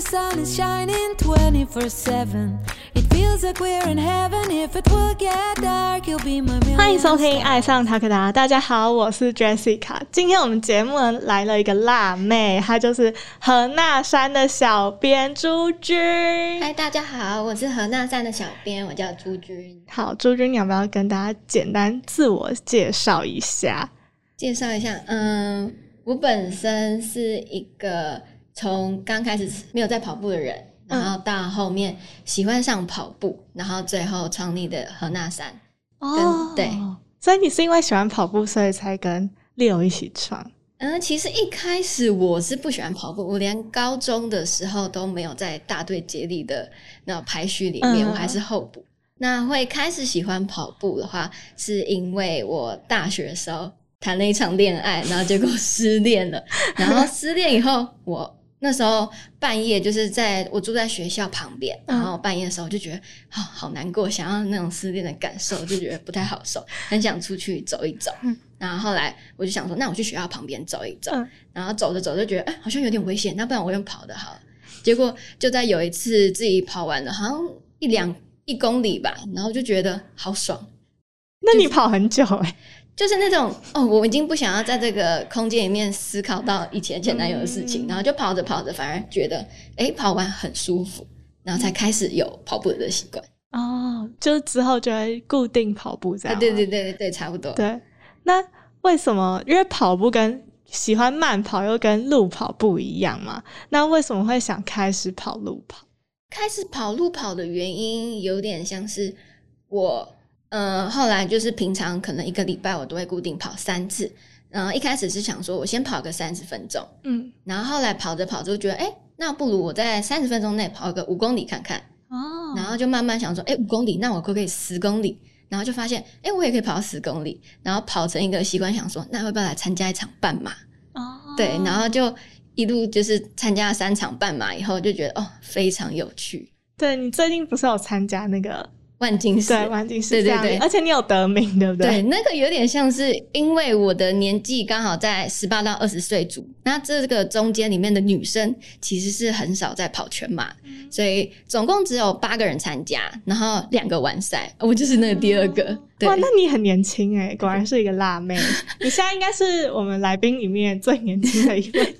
the sun is shining 24 7. It feels like we're in heaven. If it will get dark, you'll be my million 欢迎收听《爱上塔克达》，大家好，我是 Jessica。今天我们节目呢来了一个辣妹，她就是何那山的小编朱君。嗨，大家好，我是何那山的小编，我叫朱君。好，朱君，你要不要跟大家简单自我介绍一下？介绍一下，嗯，我本身是一个从刚开始没有在跑步的人，嗯然后到后面喜欢上跑步，然后最后创立的何那山。哦对，所以你是因为喜欢跑步，所以才跟 Leo 一起创。嗯，其实一开始我是不喜欢跑步，我连高中的时候都没有在大队接力的那种排序里面，嗯我还是候补。那会开始喜欢跑步的话，是因为我大学的时候谈了一场恋爱，然后结果失恋了。然后失恋以后，我那时候半夜就是在我住在学校旁边，嗯然后半夜的时候就觉得啊、好难过，想要那种失恋的感受，就觉得不太好受，很想出去走一走。嗯然后后来我就想说，那我去学校旁边走一走。嗯然后走着走着就觉得，哎、好像有点危险，那不然我用跑的好了。结果就在有一次自己跑完了，好像一两一公里吧，然后就觉得好爽，那你跑很久哎、就是那种哦，我已经不想要在这个空间里面思考到以前前男友的事情，嗯然后就跑着跑着，反而觉得哎、跑完很舒服，然后才开始有跑步的习惯。哦，就是之后就会固定跑步这啊，样。对对对对对，差不多。对，那为什么？因为跑步跟喜欢慢跑又跟路跑不一样嘛？那为什么会想开始跑路跑？开始跑路跑的原因有点像是我，呃，后来就是平常可能一个礼拜我都会固定跑三次，然后一开始是想说我先跑个三十分钟，嗯，然后后来跑着跑着就觉得，哎，那不如我在三十分钟内跑个五公里看看，哦然后就慢慢想说，哎，五公里，那我可不可以十公里？然后就发现，哎，我也可以跑到十公里，然后跑成一个习惯，想说，那要不要来参加一场半马？哦，对，然后就一路就是参加了三场半马以后，就觉得哦，非常有趣。对你最近不是有参加那个万金石，对万金石对对对而且你有得名，对不对，对？那个有点像是因为我的年纪刚好在十八到二十岁组，那这个中间里面的女生其实是很少在跑全马，所以总共只有八个人参加，然后两个完赛，我就是那个第二个。对哇，那你很年轻哎，果然是一个辣妹。你现在应该是我们来宾里面最年轻的一位。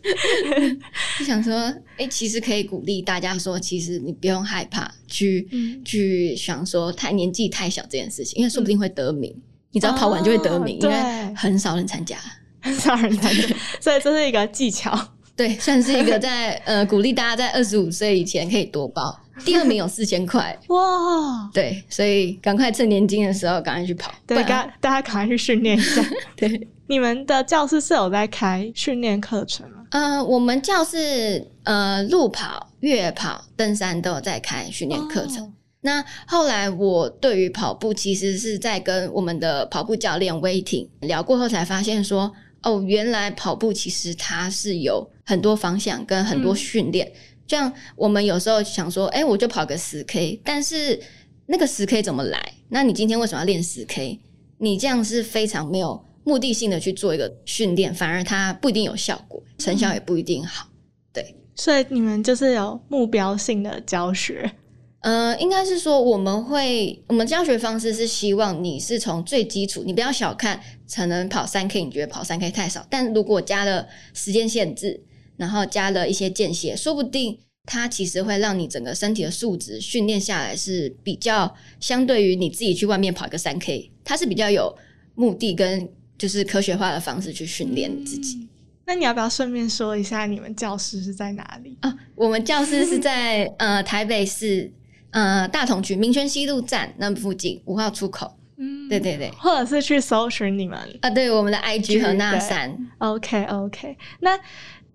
就想说，哎、其实可以鼓励大家说，其实你不用害怕去、嗯去想说太年纪太小这件事情，因为说不定会得名。你只要跑完就会得名，哦因为很少人参加。很少人参加，所以这是一个技巧。对，算是一个在呃鼓励大家在二十五岁以前可以多报。第二名有四千块，哇，对，所以赶快趁年轻的时候赶快去跑。对，不然大大家赶快去训练一下。对，你们的教室是有在开训练课程吗？呃，我们教室呃路跑、越野跑、登山都有在开训练课程。哦那后来我对于跑步其实是在跟我们的跑步教练威霆聊过后，才发现说，哦，原来跑步其实它是有很多方向跟很多嗯训练。这样我们有时候想说，哎、我就跑个十 K，但是那个十 K 怎么来？那你今天为什么要练十 K？你这样是非常没有目的性的去做一个训练，反而它不一定有效果，成效也不一定好。对所以你们就是有目标性的教学。呃，应该是说我们会，我们教学方式是希望你是从最基础，你不要小看，可能跑三 K，你觉得跑三 K 太少，但如果加了时间限制，然后加了一些间歇，说不定它其实会让你整个身体的素质训练下来是比较相对于你自己去外面跑一个三 K，它是比较有目的跟就是科学化的方式去训练自己。嗯那你要不要顺便说一下你们教室是在哪里？啊，我们教室是在呃台北市呃大同区民权西路站那附近五号出口。嗯对对对，或者是去搜寻你们。啊，对我们的 IG 和那山，OK OK，那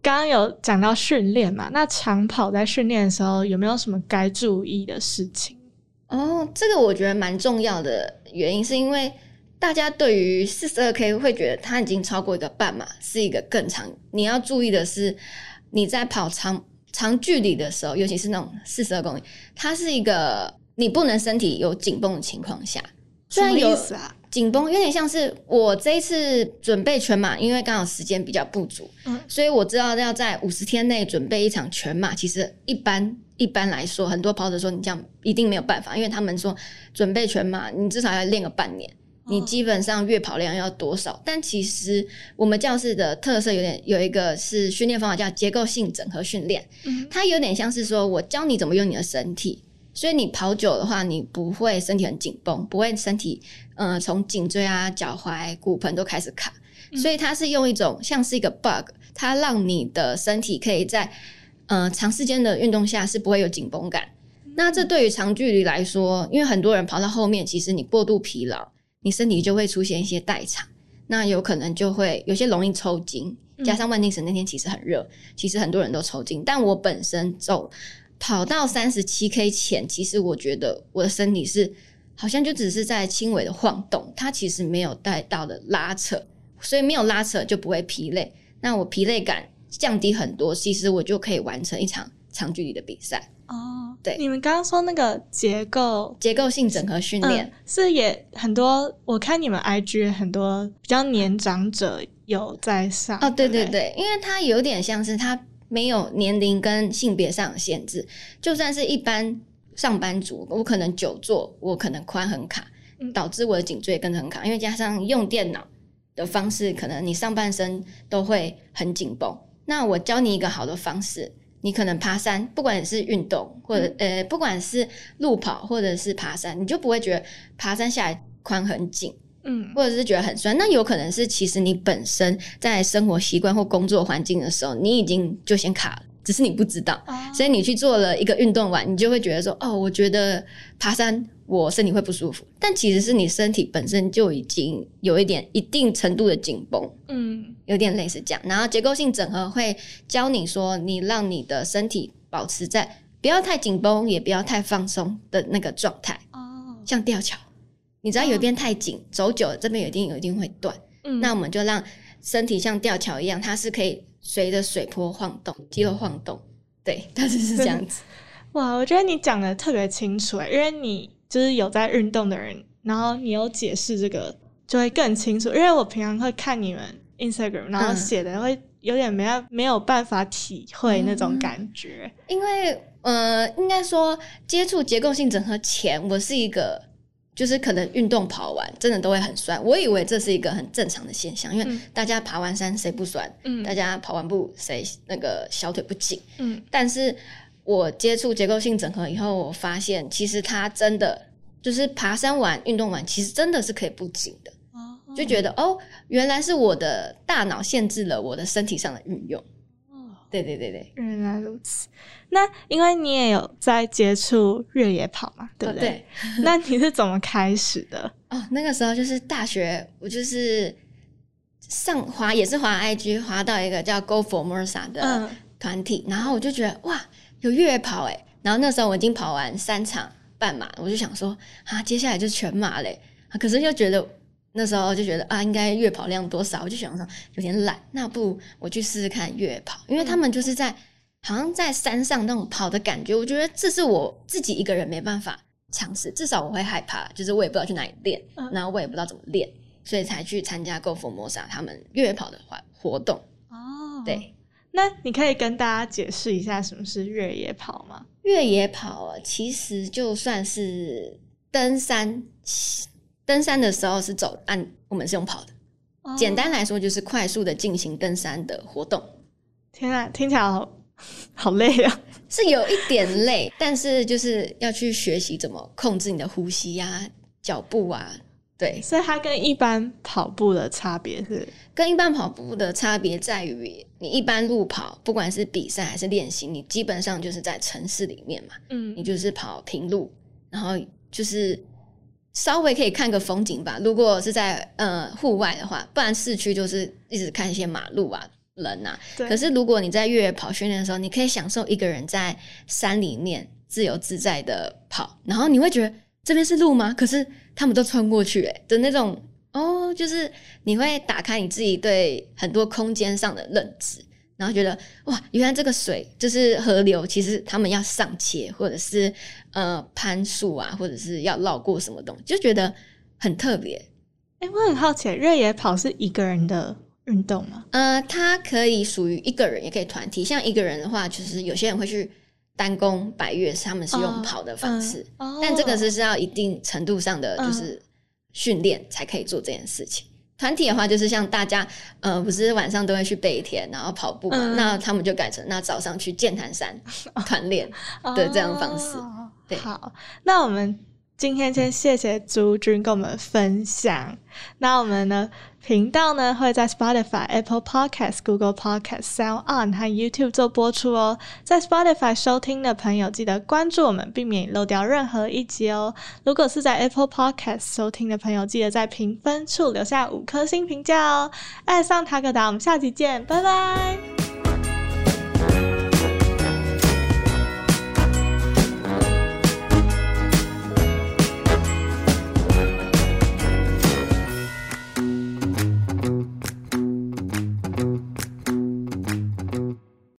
刚刚有讲到训练嘛？那长跑在训练的时候有没有什么该注意的事情？哦，这个我觉得蛮重要的原因，是因为大家对于四十二 K 会觉得它已经超过一个半马，是一个更长。你要注意的是，你在跑长长距离的时候，尤其是那种四十二公里，它是一个你不能身体有紧绷的情况下，虽然有意思啊？紧绷有点像是我这一次准备全马，因为刚好时间比较不足，嗯所以我知道要在五十天内准备一场全马。其实一般一般来说，很多跑者说你这样一定没有办法，因为他们说准备全马，你至少要练个半年。你基本上月跑量要多少？但其实我们教室的特色有点有一个是训练方法叫结构性整合训练，嗯它有点像是说我教你怎么用你的身体，所以你跑久的话，你不会身体很紧绷，不会身体呃从颈椎啊、脚踝、骨盆都开始卡，嗯所以它是用一种像是一个 bug，它让你的身体可以在呃长时间的运动下是不会有紧绷感。那这对于长距离来说，因为很多人跑到后面，其实你过度疲劳，你身体就会出现一些代偿，那有可能就会有些容易抽筋，加上万宁神那天其实很热，其实很多人都抽筋。但我本身走跑到三十七 K 前，其实我觉得我的身体是好像就只是在轻微的晃动，它其实没有带到的拉扯，所以没有拉扯就不会疲累。那我疲累感降低很多，其实我就可以完成一场长距离的比赛。哦，对你们刚刚说那个结构结构性整合训练嗯，是也很多，我看你们 IG 很多比较年长者有在上哦，对不对对，因为它有点像是它没有年龄跟性别上的限制，就算是一般上班族，我可能久坐，我可能髋很卡，嗯导致我的颈椎也跟着很卡，因为加上用电脑的方式，可能你上半身都会很紧绷。那我教你一个好的方式，你可能爬山，不管是运动或者、呃，不管是路跑或者是爬山，你就不会觉得爬山下来髋很紧。嗯或者是觉得很酸，那有可能是其实你本身在生活习惯或工作环境的时候，你已经就先卡了，只是你不知道。哦所以你去做了一个运动完，你就会觉得说，哦，我觉得爬山我身体会不舒服，但其实是你身体本身就已经有一点一定程度的紧绷，嗯有点类似这样。然后结构性整合会教你说，你让你的身体保持在不要太紧绷，也不要太放松的那个状态，哦，像吊桥。你知道有一边太紧，走久了这边有一定有一定会断。嗯那我们就让身体像吊桥一样，它是可以随着水波晃动、肌肉晃动。对，它就是这样子。哇，我觉得你讲的特别清楚诶，因为你就是有在运动的人，然后你有解释这个，就会更清楚。因为我平常会看你们 Instagram，然后嗯写的会有点没办没有办法体会那嗯种感觉。因为呃，应该说接触结构性整合前，我是一个就是可能运动跑完真的都会很酸，我以为这是一个很正常的现象，因为嗯大家爬完山谁不酸？嗯大家跑完步谁那个小腿不紧？嗯但是我接触结构性整合以后，我发现其实它真的就是爬山完、运动完，其实真的是可以不紧的。哦就觉得哦，原来是我的大脑限制了我的身体上的运用。哦对对对对，原来如此。那因为你也有在接触越野跑嘛，对不哦对？那你是怎么开始的？哦，那个时候就是大学，我就是上滑也是滑 IG 滑到一个叫 Go for Morsa 的嗯团体，然后我就觉得哇，有越野跑哎，然后那时候我已经跑完三场半马，我就想说啊，接下来就是全马嘞，啊可是又觉得。那时候就觉得啊，应该月跑量多少，我就想说有点懒，那不如我去试试看越野跑，因为他们就是在好像在山上那种跑的感觉，我觉得这是我自己一个人没办法尝试，至少我会害怕，就是我也不知道去哪里练，嗯。然后我也不知道怎么练，所以才去参加 Go for Mosa 他们越野跑的活活动。哦，对，那你可以跟大家解释一下什么是越野跑吗？越野跑啊，其实就算是登山，登山的时候是走按，我们是用跑的。哦简单来说，就是快速的进行登山的活动，天啊，听起来好 好累啊！是有一点累，但是就是要去学习怎么控制你的呼吸呀、脚步啊，对，所以它跟一般跑步的差别是，跟一般跑步的差别在于，你一般路跑，不管是比赛还是练习，你基本上就是在城市里面嘛，嗯。你就是跑平路，然后就是稍微可以看个风景吧。如果是在呃户外的话，不然市区就是一直看一些马路啊、人啊。对。可是如果你在越野跑训练的时候，你可以享受一个人在山里面自由自在的跑，然后你会觉得这边是路吗？可是他们都穿过去、欸，的那种哦，就是你会打开你自己对很多空间上的认知。然后觉得哇，原来这个水就是河流，其实他们要上切，或者是呃攀树啊，或者是要绕过什么东西，就觉得很特别。哎，我很好奇，越野跑是一个人的运动吗？呃，它可以属于一个人，也可以团体。像一个人的话，就是有些人会去单弓百越，他们是用跑的方式，哦。但这个是是要一定程度上的就是训练才可以做这件事情。团体的话，就是像大家，呃，不是晚上都会去北田，然后跑步嘛，嗯。那他们就改成那早上去剑潭山 团练的这样方式。哦对。好，那我们今天先谢谢朱军跟我们分享。那我们呢频道呢会在 Spotify、Apple Podcast、Google Podcast、Sound On 和 YouTube 做播出哦。在 Spotify 收听的朋友，记得关注我们，避免漏掉任何一集哦。如果是在 Apple Podcast 收听的朋友，记得在评分处留下五颗星评价哦。爱上塔克达，我们下期见，拜拜。